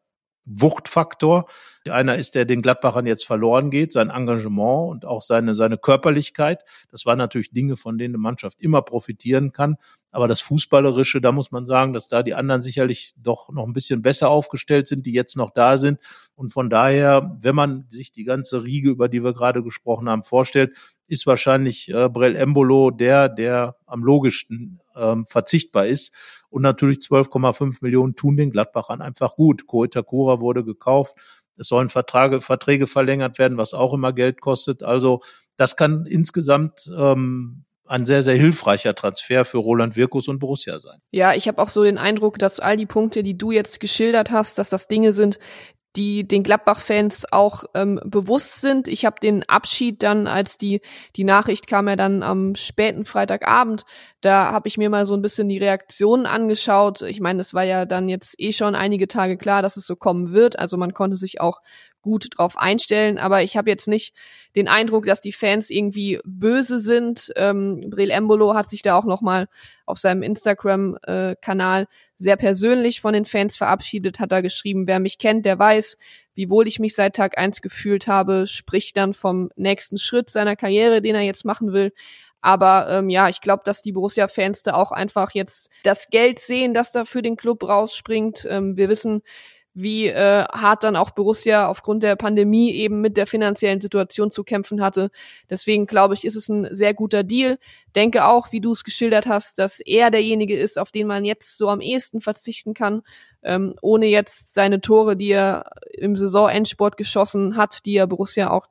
Wuchtfaktor. Einer ist, der den Gladbachern jetzt verloren geht, sein Engagement und auch seine, seine Körperlichkeit. Das waren natürlich Dinge, von denen eine Mannschaft immer profitieren kann. Aber das Fußballerische, da muss man sagen, dass da die anderen sicherlich doch noch ein bisschen besser aufgestellt sind, die jetzt noch da sind. Und von daher, wenn man sich die ganze Riege, über die wir gerade gesprochen haben, vorstellt, ist wahrscheinlich äh, Brell Embolo der, der am logischsten ähm, verzichtbar ist. Und natürlich 12,5 Millionen tun den Gladbachern einfach gut. Koitakura wurde gekauft. Es sollen Verträge, Verträge verlängert werden, was auch immer Geld kostet. Also das kann insgesamt ähm, ein sehr, sehr hilfreicher Transfer für Roland Wirkus und Borussia sein. Ja, ich habe auch so den Eindruck, dass all die Punkte, die du jetzt geschildert hast, dass das Dinge sind, die den Gladbach-Fans auch ähm, bewusst sind. Ich habe den Abschied dann, als die die Nachricht kam ja dann am späten Freitagabend, da habe ich mir mal so ein bisschen die Reaktionen angeschaut. Ich meine, es war ja dann jetzt eh schon einige Tage klar, dass es so kommen wird. Also man konnte sich auch gut drauf einstellen. Aber ich habe jetzt nicht den Eindruck, dass die Fans irgendwie böse sind. Ähm, Brel Embolo hat sich da auch noch mal auf seinem Instagram-Kanal äh, sehr persönlich von den Fans verabschiedet, hat da geschrieben, wer mich kennt, der weiß, wie wohl ich mich seit Tag eins gefühlt habe, spricht dann vom nächsten Schritt seiner Karriere, den er jetzt machen will. Aber ähm, ja, ich glaube, dass die Borussia-Fans da auch einfach jetzt das Geld sehen, das da für den Club rausspringt. Ähm, wir wissen, wie äh, hart dann auch Borussia aufgrund der Pandemie eben mit der finanziellen Situation zu kämpfen hatte. Deswegen glaube ich, ist es ein sehr guter Deal. Denke auch, wie du es geschildert hast, dass er derjenige ist, auf den man jetzt so am ehesten verzichten kann, ähm, ohne jetzt seine Tore, die er im Saisonendsport geschossen hat, die er Borussia auch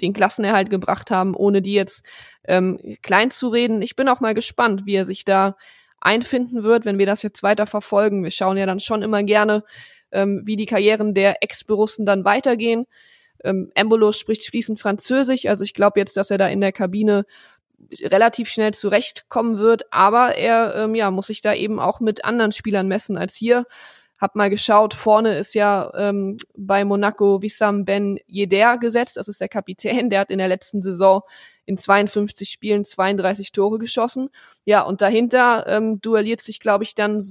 den Klassenerhalt gebracht haben, ohne die jetzt ähm, klein zu reden. Ich bin auch mal gespannt, wie er sich da einfinden wird, wenn wir das jetzt weiter verfolgen. Wir schauen ja dann schon immer gerne, ähm, wie die Karrieren der Ex-Borussen dann weitergehen. Ähm, Embolo spricht fließend Französisch, also ich glaube jetzt, dass er da in der Kabine relativ schnell zurechtkommen wird, aber er ähm, ja, muss sich da eben auch mit anderen Spielern messen als hier. Hab mal geschaut, vorne ist ja ähm, bei Monaco Wissam Ben Yedder gesetzt, das ist der Kapitän, der hat in der letzten Saison in 52 Spielen 32 Tore geschossen. Ja, und dahinter ähm, duelliert sich, glaube ich, dann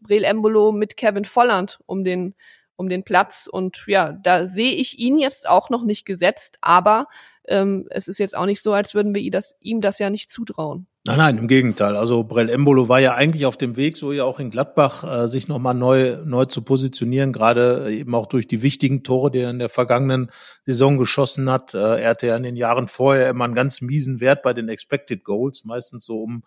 Brel Embolo mit Kevin Volland um den um den Platz und ja, da sehe ich ihn jetzt auch noch nicht gesetzt, aber ähm, es ist jetzt auch nicht so, als würden wir ihm das, ihm das ja nicht zutrauen. Nein, nein, im Gegenteil. Also Brell Embolo war ja eigentlich auf dem Weg, so ja auch in Gladbach, äh, sich nochmal neu, neu zu positionieren, gerade eben auch durch die wichtigen Tore, die er in der vergangenen Saison geschossen hat. Äh, er hatte ja in den Jahren vorher immer einen ganz miesen Wert bei den Expected Goals, meistens so um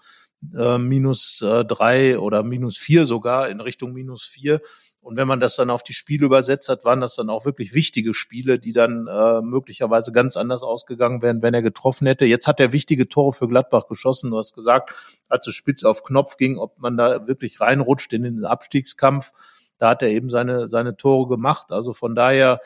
äh, minus äh, drei oder minus vier sogar, in Richtung minus vier. Und wenn man das dann auf die Spiele übersetzt hat, waren das dann auch wirklich wichtige Spiele, die dann äh, möglicherweise ganz anders ausgegangen wären, wenn er getroffen hätte. Jetzt hat er wichtige Tore für Gladbach geschossen. Du hast gesagt, als es spitz auf Knopf ging, ob man da wirklich reinrutscht in den Abstiegskampf. Da hat er eben seine, seine Tore gemacht. Also von daher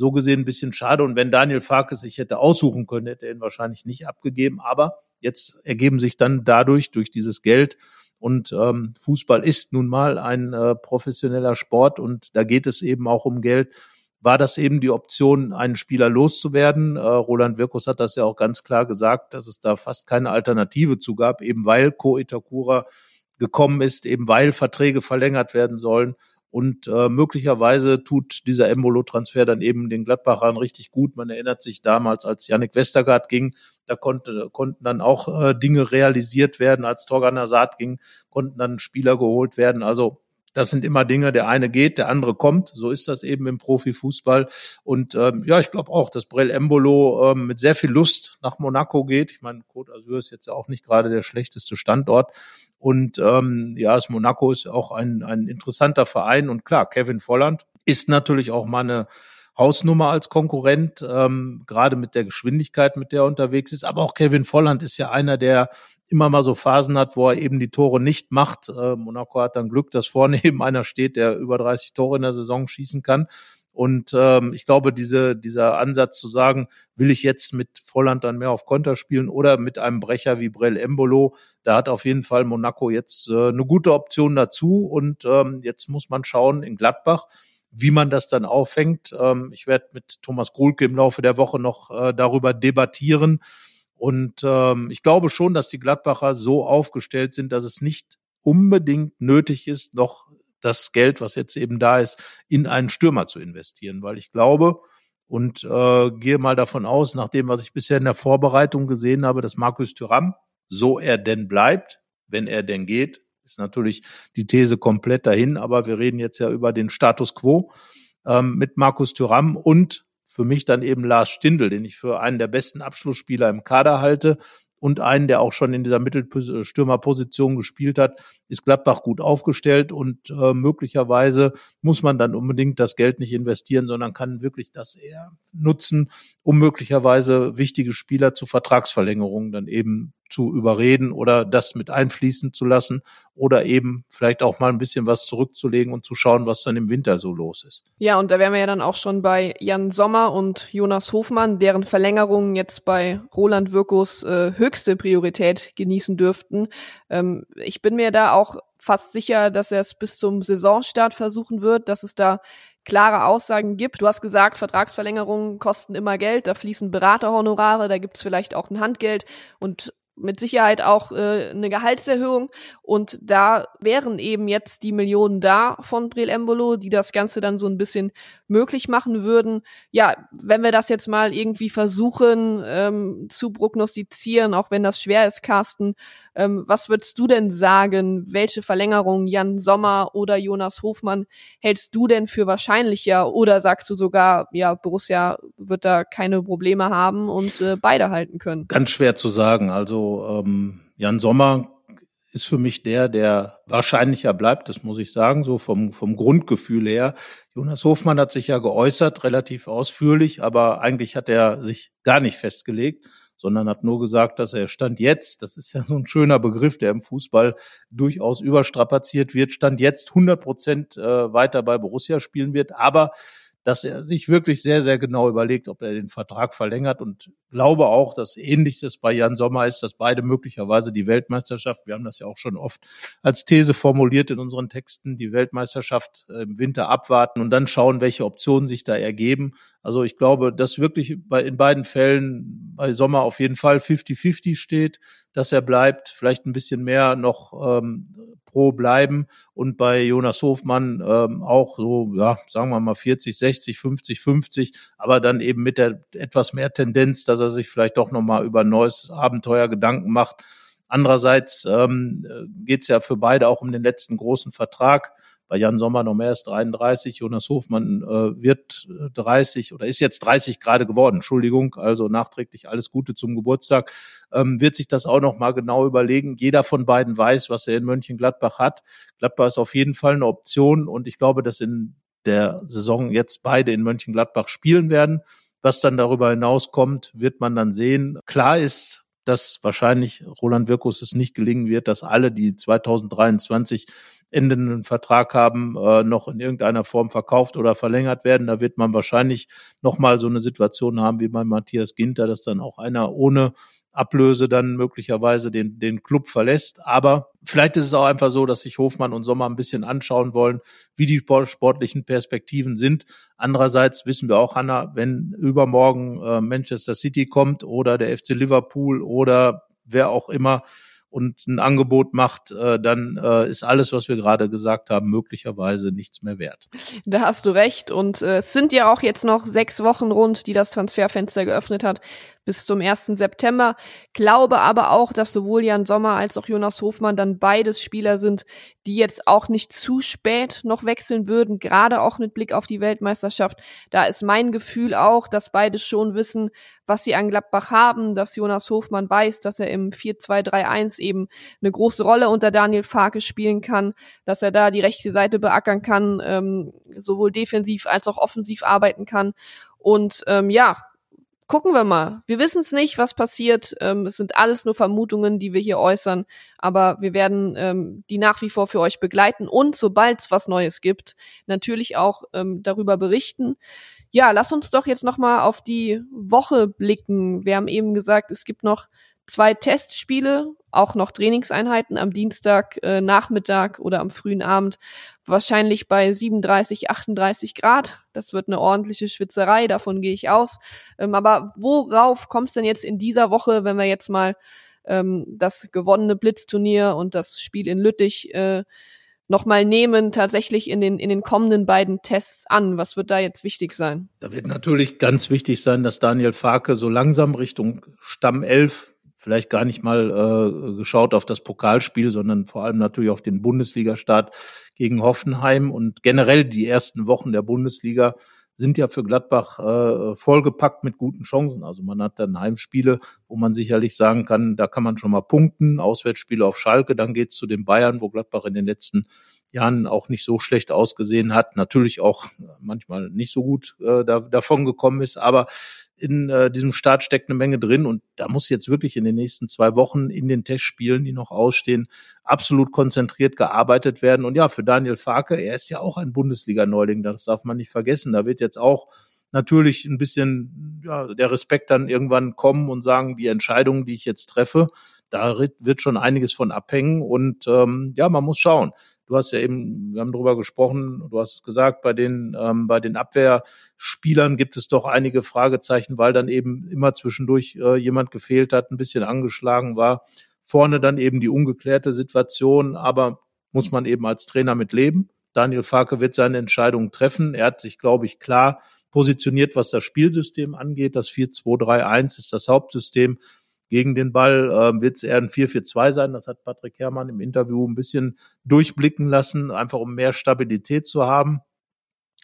so gesehen ein bisschen schade. Und wenn Daniel Farkes sich hätte aussuchen können, hätte er ihn wahrscheinlich nicht abgegeben. Aber jetzt ergeben sich dann dadurch, durch dieses Geld, und ähm, Fußball ist nun mal ein äh, professioneller Sport und da geht es eben auch um Geld. War das eben die Option, einen Spieler loszuwerden? Äh, Roland Wirkus hat das ja auch ganz klar gesagt, dass es da fast keine Alternative zu gab, eben weil Ko Itakura gekommen ist, eben weil Verträge verlängert werden sollen. Und äh, möglicherweise tut dieser Embolo-Transfer dann eben den Gladbachern richtig gut. Man erinnert sich damals, als Yannick Westergaard ging, da konnte, konnten dann auch äh, Dinge realisiert werden. Als Torgan Asad ging, konnten dann Spieler geholt werden. Also das sind immer Dinge, der eine geht, der andere kommt. So ist das eben im Profifußball. Und ähm, ja, ich glaube auch, dass Brel Embolo ähm, mit sehr viel Lust nach Monaco geht. Ich meine, Côte d'Azur ist jetzt ja auch nicht gerade der schlechteste Standort. Und ähm, ja, das Monaco ist auch ein, ein interessanter Verein. Und klar, Kevin Volland ist natürlich auch mal eine Hausnummer als Konkurrent, ähm, gerade mit der Geschwindigkeit, mit der er unterwegs ist. Aber auch Kevin Volland ist ja einer, der immer mal so Phasen hat, wo er eben die Tore nicht macht. Äh, Monaco hat dann Glück, dass vorne eben einer steht, der über 30 Tore in der Saison schießen kann. Und ähm, ich glaube, diese, dieser Ansatz zu sagen, will ich jetzt mit Volland dann mehr auf Konter spielen oder mit einem Brecher wie Brel Embolo, da hat auf jeden Fall Monaco jetzt äh, eine gute Option dazu. Und ähm, jetzt muss man schauen in Gladbach, wie man das dann auffängt. Ähm, ich werde mit Thomas Grulke im Laufe der Woche noch äh, darüber debattieren. Und ähm, ich glaube schon, dass die Gladbacher so aufgestellt sind, dass es nicht unbedingt nötig ist, noch das Geld, was jetzt eben da ist, in einen Stürmer zu investieren, weil ich glaube und äh, gehe mal davon aus, nach dem, was ich bisher in der Vorbereitung gesehen habe, dass Markus Thuram, so er denn bleibt, wenn er denn geht, ist natürlich die These komplett dahin, aber wir reden jetzt ja über den Status quo ähm, mit Markus Thuram und für mich dann eben Lars Stindl, den ich für einen der besten Abschlussspieler im Kader halte und einen, der auch schon in dieser Mittelstürmerposition gespielt hat, ist Gladbach gut aufgestellt und äh, möglicherweise muss man dann unbedingt das Geld nicht investieren, sondern kann wirklich das eher nutzen, um möglicherweise wichtige Spieler zu Vertragsverlängerungen dann eben zu überreden oder das mit einfließen zu lassen oder eben vielleicht auch mal ein bisschen was zurückzulegen und zu schauen, was dann im Winter so los ist. Ja, und da wären wir ja dann auch schon bei Jan Sommer und Jonas Hofmann, deren Verlängerungen jetzt bei Roland Wirkus äh, höchste Priorität genießen dürften. Ähm, ich bin mir da auch fast sicher, dass er es bis zum Saisonstart versuchen wird, dass es da klare Aussagen gibt. Du hast gesagt, Vertragsverlängerungen kosten immer Geld, da fließen Beraterhonorare, da gibt's vielleicht auch ein Handgeld und mit Sicherheit auch äh, eine Gehaltserhöhung. Und da wären eben jetzt die Millionen da von Brel Embolo, die das Ganze dann so ein bisschen möglich machen würden. Ja, wenn wir das jetzt mal irgendwie versuchen ähm, zu prognostizieren, auch wenn das schwer ist, Carsten, ähm, was würdest du denn sagen, welche Verlängerung Jan Sommer oder Jonas Hofmann hältst du denn für wahrscheinlicher? Oder sagst du sogar, ja, Borussia wird da keine Probleme haben und äh, beide halten können? Ganz schwer zu sagen. Also ähm, Jan Sommer ist für mich der, der wahrscheinlicher bleibt, das muss ich sagen, so vom, vom Grundgefühl her. Jonas Hofmann hat sich ja geäußert, relativ ausführlich, aber eigentlich hat er sich gar nicht festgelegt, sondern hat nur gesagt, dass er Stand jetzt, das ist ja so ein schöner Begriff, der im Fußball durchaus überstrapaziert wird, Stand jetzt 100 Prozent äh, weiter bei Borussia spielen wird, aber dass er sich wirklich sehr, sehr genau überlegt, ob er den Vertrag verlängert und glaube auch, dass ähnliches bei Jan Sommer ist, dass beide möglicherweise die Weltmeisterschaft, wir haben das ja auch schon oft als These formuliert in unseren Texten, die Weltmeisterschaft äh, im Winter abwarten und dann schauen, welche Optionen sich da ergeben. Also ich glaube, dass wirklich bei, in beiden Fällen bei Sommer auf jeden Fall 50-50 steht, dass er bleibt, vielleicht ein bisschen mehr noch ähm, pro bleiben und bei Jonas Hofmann ähm, auch so, ja, sagen wir mal 40, 60, 50, 50, aber dann eben mit der etwas mehr Tendenz, dass er sich vielleicht doch nochmal über ein neues Abenteuer Gedanken macht. Andererseits ähm, geht es ja für beide auch um den letzten großen Vertrag bei Jan Sommer noch mehr als 33, Jonas Hofmann äh, wird 30 oder ist jetzt 30 gerade geworden, Entschuldigung, also nachträglich alles Gute zum Geburtstag, ähm, wird sich das auch noch mal genau überlegen. Jeder von beiden weiß, was er in Mönchengladbach hat. Gladbach ist auf jeden Fall eine Option und ich glaube, dass in der Saison jetzt beide in Mönchengladbach spielen werden. Was dann darüber hinauskommt, wird man dann sehen. Klar ist, dass wahrscheinlich Roland Wirkus es nicht gelingen wird, dass alle, die 2023 endenden Vertrag haben, äh, noch in irgendeiner Form verkauft oder verlängert werden. Da wird man wahrscheinlich nochmal so eine Situation haben wie bei Matthias Ginter, dass dann auch einer ohne Ablöse dann möglicherweise den, den Club verlässt. Aber vielleicht ist es auch einfach so, dass sich Hofmann und Sommer ein bisschen anschauen wollen, wie die sportlichen Perspektiven sind. Andererseits wissen wir auch, Hanna, wenn übermorgen äh, Manchester City kommt oder der FC Liverpool oder wer auch immer, und ein Angebot macht, äh, dann äh, ist alles, was wir gerade gesagt haben, möglicherweise nichts mehr wert. Da hast du recht. Und äh, es sind ja auch jetzt noch sechs Wochen rund, die das Transferfenster geöffnet hat bis zum 1. September. Glaube aber auch, dass sowohl Jan Sommer als auch Jonas Hofmann dann beides Spieler sind, die jetzt auch nicht zu spät noch wechseln würden, gerade auch mit Blick auf die Weltmeisterschaft. Da ist mein Gefühl auch, dass beide schon wissen, was sie an Gladbach haben, dass Jonas Hofmann weiß, dass er im 4-2-3-1 eben eine große Rolle unter Daniel Farke spielen kann, dass er da die rechte Seite beackern kann, ähm, sowohl defensiv als auch offensiv arbeiten kann. Und ähm, ja, gucken wir mal. Wir wissen es nicht, was passiert. Ähm, es sind alles nur Vermutungen, die wir hier äußern. Aber wir werden ähm, die nach wie vor für euch begleiten und sobald es was Neues gibt, natürlich auch ähm, darüber berichten. Ja, lass uns doch jetzt noch mal auf die Woche blicken. Wir haben eben gesagt, es gibt noch zwei Testspiele, auch noch Trainingseinheiten am Dienstag äh, Nachmittag oder am frühen Abend, wahrscheinlich bei 37, 38 Grad. Das wird eine ordentliche Schwitzerei, davon gehe ich aus. Ähm, aber worauf kommt es denn jetzt in dieser Woche, wenn wir jetzt mal ähm, das gewonnene Blitzturnier und das Spiel in Lüttich äh, nochmal nehmen, tatsächlich in den, in den kommenden beiden Tests an? Was wird da jetzt wichtig sein? Da wird natürlich ganz wichtig sein, dass Daniel Farke so langsam Richtung Stamm 11 vielleicht gar nicht mal äh, geschaut auf das Pokalspiel, sondern vor allem natürlich auf den Bundesliga-Start gegen Hoffenheim. Und generell die ersten Wochen der Bundesliga sind ja für Gladbach äh, vollgepackt mit guten Chancen. Also man hat dann Heimspiele, wo man sicherlich sagen kann, da kann man schon mal punkten, Auswärtsspiele auf Schalke, dann geht's zu den Bayern, wo Gladbach in den letzten Jahren auch nicht so schlecht ausgesehen hat, natürlich auch manchmal nicht so gut äh, da, davon gekommen ist, aber in äh, diesem Start steckt eine Menge drin und da muss jetzt wirklich in den nächsten zwei Wochen in den Testspielen, die noch ausstehen, absolut konzentriert gearbeitet werden. Und ja, für Daniel Farke, er ist ja auch ein Bundesliga-Neuling, das darf man nicht vergessen. Da wird jetzt auch natürlich ein bisschen ja, der Respekt dann irgendwann kommen und sagen, die Entscheidungen, die ich jetzt treffe, da wird schon einiges von abhängen und ähm, ja, man muss schauen. Du hast ja eben, wir haben darüber gesprochen, du hast es gesagt, bei den, ähm, bei den Abwehrspielern gibt es doch einige Fragezeichen, weil dann eben immer zwischendurch äh, jemand gefehlt hat, ein bisschen angeschlagen war. Vorne dann eben die ungeklärte Situation, aber muss man eben als Trainer mit leben. Daniel Farke wird seine Entscheidung treffen. Er hat sich, glaube ich, klar positioniert, was das Spielsystem angeht. Das 4-2-3-1 ist das Hauptsystem. Gegen den Ball äh, wird es eher ein 4-4-2 sein. Das hat Patrick Herrmann im Interview ein bisschen durchblicken lassen, einfach um mehr Stabilität zu haben.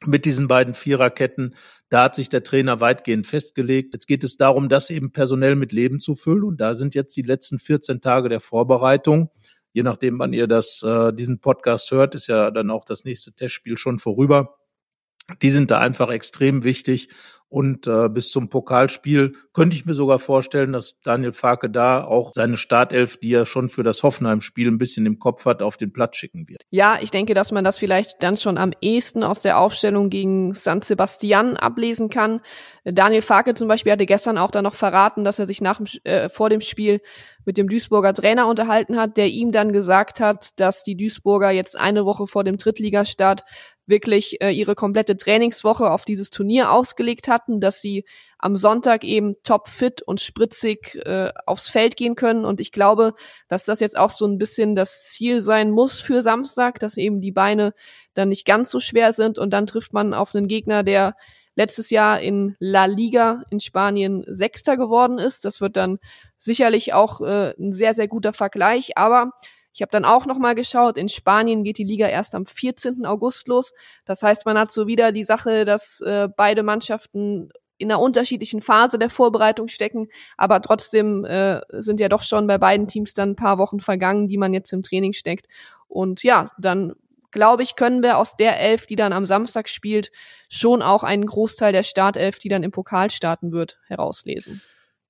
Mit diesen beiden Viererketten, da hat sich der Trainer weitgehend festgelegt. Jetzt geht es darum, das eben personell mit Leben zu füllen. Und da sind jetzt die letzten 14 Tage der Vorbereitung. Je nachdem, wann ihr das, äh, diesen Podcast hört, ist ja dann auch das nächste Testspiel schon vorüber. Die sind da einfach extrem wichtig. Und äh, bis zum Pokalspiel könnte ich mir sogar vorstellen, dass Daniel Farke da auch seine Startelf, die er schon für das Hoffenheim-Spiel ein bisschen im Kopf hat, auf den Platz schicken wird. Ja, ich denke, dass man das vielleicht dann schon am ehesten aus der Aufstellung gegen San Sebastian ablesen kann. Daniel Farke zum Beispiel hatte gestern auch da noch verraten, dass er sich nach dem, äh, vor dem Spiel mit dem Duisburger Trainer unterhalten hat, der ihm dann gesagt hat, dass die Duisburger jetzt eine Woche vor dem Drittligastart wirklich äh, ihre komplette Trainingswoche auf dieses Turnier ausgelegt hatten, dass sie am Sonntag eben topfit und spritzig äh, aufs Feld gehen können. Und ich glaube, dass das jetzt auch so ein bisschen das Ziel sein muss für Samstag, dass eben die Beine dann nicht ganz so schwer sind und dann trifft man auf einen Gegner, der letztes Jahr in La Liga in Spanien Sechster geworden ist. Das wird dann sicherlich auch äh, ein sehr, sehr guter Vergleich. Aber ich habe dann auch noch mal geschaut, in Spanien geht die Liga erst am 14. August los. Das heißt, man hat so wieder die Sache, dass äh, beide Mannschaften in einer unterschiedlichen Phase der Vorbereitung stecken, aber trotzdem äh, sind ja doch schon bei beiden Teams dann ein paar Wochen vergangen, die man jetzt im Training steckt. Und ja, dann glaube ich, können wir aus der Elf, die dann am Samstag spielt, schon auch einen Großteil der Startelf, die dann im Pokal starten wird, herauslesen.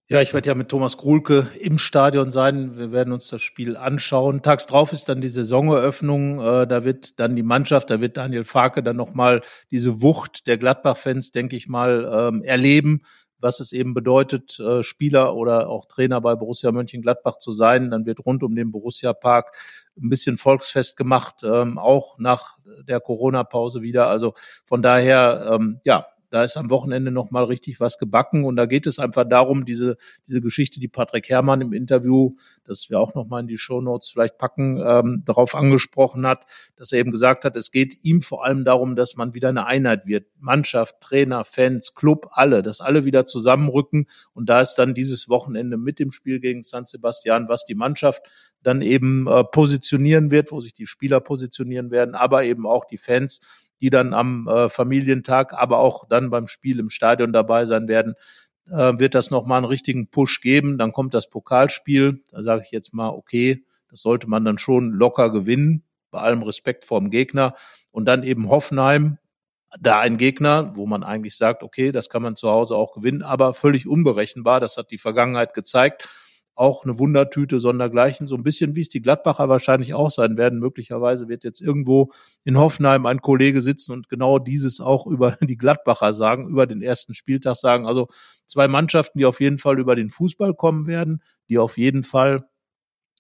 Ja, ich werde ja mit Thomas Krulke im Stadion sein. Wir werden uns das Spiel anschauen. Tags drauf ist dann die Saisoneröffnung. Äh, da wird dann die Mannschaft, da wird Daniel Farke dann nochmal diese Wucht der Gladbach-Fans, denke ich mal, ähm, erleben, was es eben bedeutet, äh, Spieler oder auch Trainer bei Borussia Mönchengladbach zu sein. Dann wird rund um den Borussia Park ein bisschen Volksfest gemacht, ähm, auch nach der Corona-Pause wieder. Also von daher, ähm, ja, da ist am Wochenende noch mal richtig was gebacken. Und da geht es einfach darum, diese diese Geschichte, die Patrick Herrmann im Interview, das wir auch noch mal in die Show Notes vielleicht packen, ähm, darauf angesprochen hat, dass er eben gesagt hat, es geht ihm vor allem darum, dass man wieder eine Einheit wird, Mannschaft, Trainer, Fans, Club, alle, dass alle wieder zusammenrücken. Und da ist dann dieses Wochenende mit dem Spiel gegen San Sebastian, was die Mannschaft dann eben äh, positionieren wird, wo sich die Spieler positionieren werden, aber eben auch die Fans die dann am äh, Familientag, aber auch dann beim Spiel im Stadion dabei sein werden, äh, wird das nochmal einen richtigen Push geben. Dann kommt das Pokalspiel. Da sage ich jetzt mal, okay, das sollte man dann schon locker gewinnen, bei allem Respekt vor dem Gegner. Und dann eben Hoffenheim, da ein Gegner, wo man eigentlich sagt, okay, das kann man zu Hause auch gewinnen, aber völlig unberechenbar. Das hat die Vergangenheit gezeigt auch eine Wundertüte sondergleichen, so ein bisschen wie es die Gladbacher wahrscheinlich auch sein werden. Möglicherweise wird jetzt irgendwo in Hoffenheim ein Kollege sitzen und genau dieses auch über die Gladbacher sagen, über den ersten Spieltag sagen. Also zwei Mannschaften, die auf jeden Fall über den Fußball kommen werden, die auf jeden Fall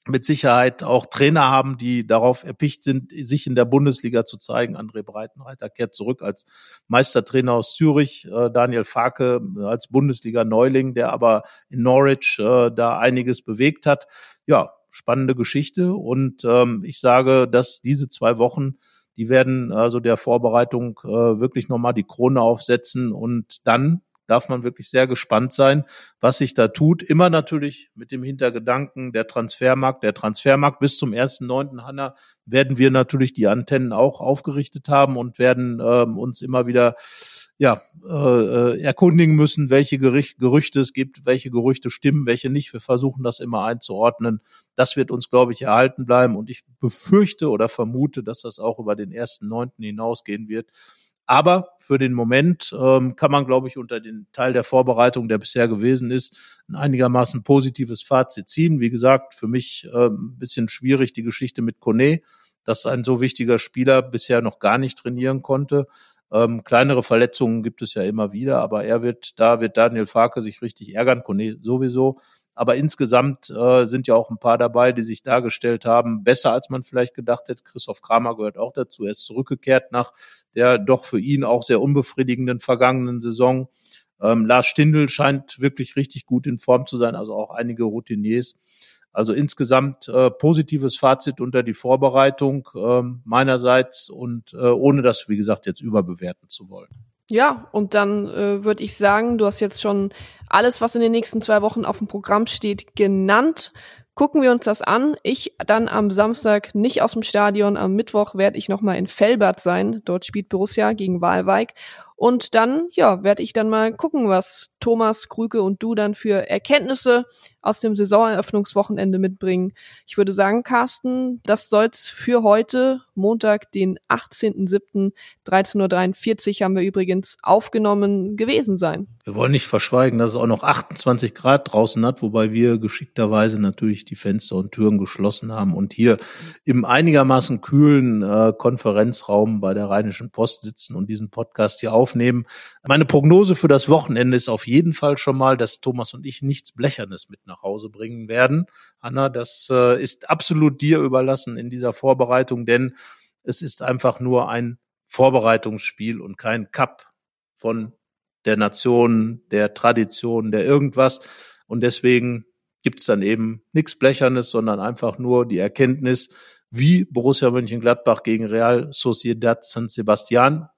mit Sicherheit auch Trainer haben, die darauf erpicht sind, sich in der Bundesliga zu zeigen. André Breitenreiter kehrt zurück als Meistertrainer aus Zürich, äh, Daniel Farke äh, als Bundesliga-Neuling, der aber in Norwich äh, da einiges bewegt hat. Ja, spannende Geschichte und ähm, ich sage, dass diese zwei Wochen, die werden also der Vorbereitung äh, wirklich nochmal die Krone aufsetzen und dann darf man wirklich sehr gespannt sein, was sich da tut. Immer natürlich mit dem Hintergedanken der Transfermarkt. Der Transfermarkt bis zum 1.9. Hanna werden wir natürlich die Antennen auch aufgerichtet haben und werden ähm, uns immer wieder ja, äh, äh erkundigen müssen, welche Gericht, Gerüchte es gibt, welche Gerüchte stimmen, welche nicht. Wir versuchen das immer einzuordnen. Das wird uns, glaube ich, erhalten bleiben. Und ich befürchte oder vermute, dass das auch über den 1.9. hinausgehen wird. Aber für den Moment ähm, kann man, glaube ich, unter den Teil der Vorbereitung, der bisher gewesen ist, ein einigermaßen positives Fazit ziehen. Wie gesagt, für mich äh, ein bisschen schwierig die Geschichte mit Kone, dass ein so wichtiger Spieler bisher noch gar nicht trainieren konnte. Ähm, kleinere Verletzungen gibt es ja immer wieder, aber er wird, da wird Daniel Farke sich richtig ärgern, Kone sowieso. Aber insgesamt äh, sind ja auch ein paar dabei, die sich dargestellt haben, besser als man vielleicht gedacht hätte. Christoph Kramer gehört auch dazu. Er ist zurückgekehrt nach der doch für ihn auch sehr unbefriedigenden vergangenen Saison. Ähm, Lars Stindl scheint wirklich richtig gut in Form zu sein, also auch einige Routiniers. Also insgesamt äh, positives Fazit unter die Vorbereitung äh, meinerseits und äh, ohne das, wie gesagt, jetzt überbewerten zu wollen. Ja, und dann äh, würde ich sagen, du hast jetzt schon alles, was in den nächsten zwei Wochen auf dem Programm steht, genannt. Gucken wir uns das an. Ich dann am Samstag nicht aus dem Stadion. Am Mittwoch werde ich nochmal in Felbert sein. Dort spielt Borussia gegen Walweig. Und dann, ja, werde ich dann mal gucken, was Thomas, Krüke und du dann für Erkenntnisse aus dem Saisoneröffnungswochenende mitbringen. Ich würde sagen, Carsten, das soll's für heute, Montag, den 18.07. 13.43 Uhr haben wir übrigens aufgenommen gewesen sein. Wir wollen nicht verschweigen, dass es auch noch 28 Grad draußen hat, wobei wir geschickterweise natürlich die Fenster und Türen geschlossen haben und hier im einigermaßen kühlen äh, Konferenzraum bei der Rheinischen Post sitzen und diesen Podcast hier aufnehmen. Meine Prognose für das Wochenende ist auf jeden Fall schon mal, dass Thomas und ich nichts Blechernes mit nach Hause bringen werden. Anna, das äh, ist absolut dir überlassen in dieser Vorbereitung, denn es ist einfach nur ein Vorbereitungsspiel und kein Cup von der Nation, der Tradition, der irgendwas. Und deswegen gibt's dann eben nichts Blechernes, sondern einfach nur die Erkenntnis, wie Borussia Mönchengladbach gegen Real Sociedad San Sebastian.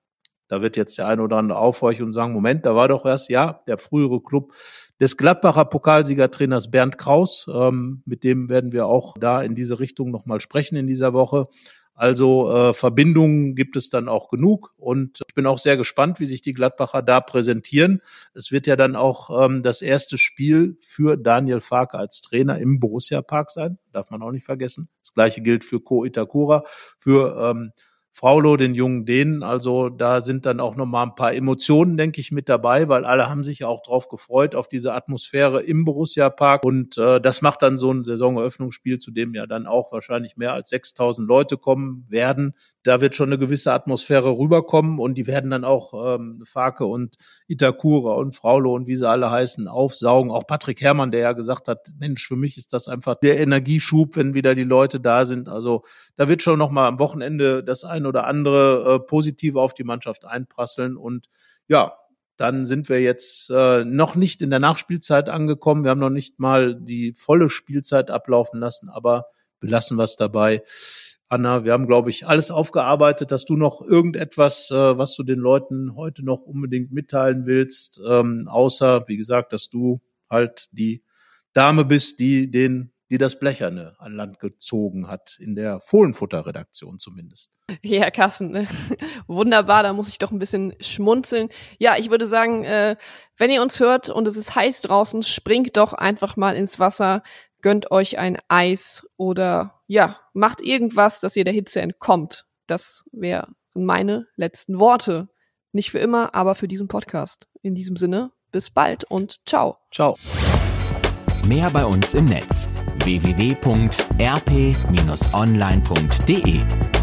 Da wird jetzt der eine oder andere aufhorchen und sagen, Moment, da war doch erst, ja, der frühere Club des Gladbacher Pokalsiegertrainers Bernd Kraus. Ähm, mit dem werden wir auch da in diese Richtung nochmal sprechen in dieser Woche. Also äh, Verbindungen gibt es dann auch genug und ich bin auch sehr gespannt, wie sich die Gladbacher da präsentieren. Es wird ja dann auch ähm, das erste Spiel für Daniel Farke als Trainer im Borussia Park sein, darf man auch nicht vergessen. Das gleiche gilt für Ko Itakura, für ähm, Fraulo, den jungen Dänen. Also da sind dann auch noch mal ein paar Emotionen, denke ich, mit dabei, weil alle haben sich auch drauf gefreut, auf diese Atmosphäre im Borussia Park. Und äh, das macht dann so ein Saisoneröffnungsspiel, zu dem ja dann auch wahrscheinlich mehr als 6000 Leute kommen werden da wird schon eine gewisse Atmosphäre rüberkommen und die werden dann auch ähm, Farke und Itakura und Fraulo und wie sie alle heißen aufsaugen. Auch Patrick Herrmann, der ja gesagt hat, Mensch, für mich ist das einfach der Energieschub, wenn wieder die Leute da sind. Also da wird schon noch mal am Wochenende das ein oder andere äh, positive auf die Mannschaft einprasseln und ja, dann sind wir jetzt äh, noch nicht in der Nachspielzeit angekommen. Wir haben noch nicht mal die volle Spielzeit ablaufen lassen, aber belassen es dabei. Anna, wir haben, glaube ich, alles aufgearbeitet. Hast du noch irgendetwas, äh, was du den Leuten heute noch unbedingt mitteilen willst, ähm, außer, wie gesagt, dass du halt die Dame bist, die den die das Blecherne an Land gezogen hat, in der Fohlenfutter-Redaktion zumindest. Ja, Carsten, ne? wunderbar, da muss ich doch ein bisschen schmunzeln. Ja, ich würde sagen, äh, wenn ihr uns hört und es ist heiß draußen, springt doch einfach mal ins Wasser, gönnt euch ein Eis oder ja, macht irgendwas, dass ihr der Hitze entkommt. Das wären meine letzten Worte. Nicht für immer, aber für diesen Podcast. In diesem Sinne, bis bald und ciao. Ciao. Mehr bei uns im Netz www.rp-online.de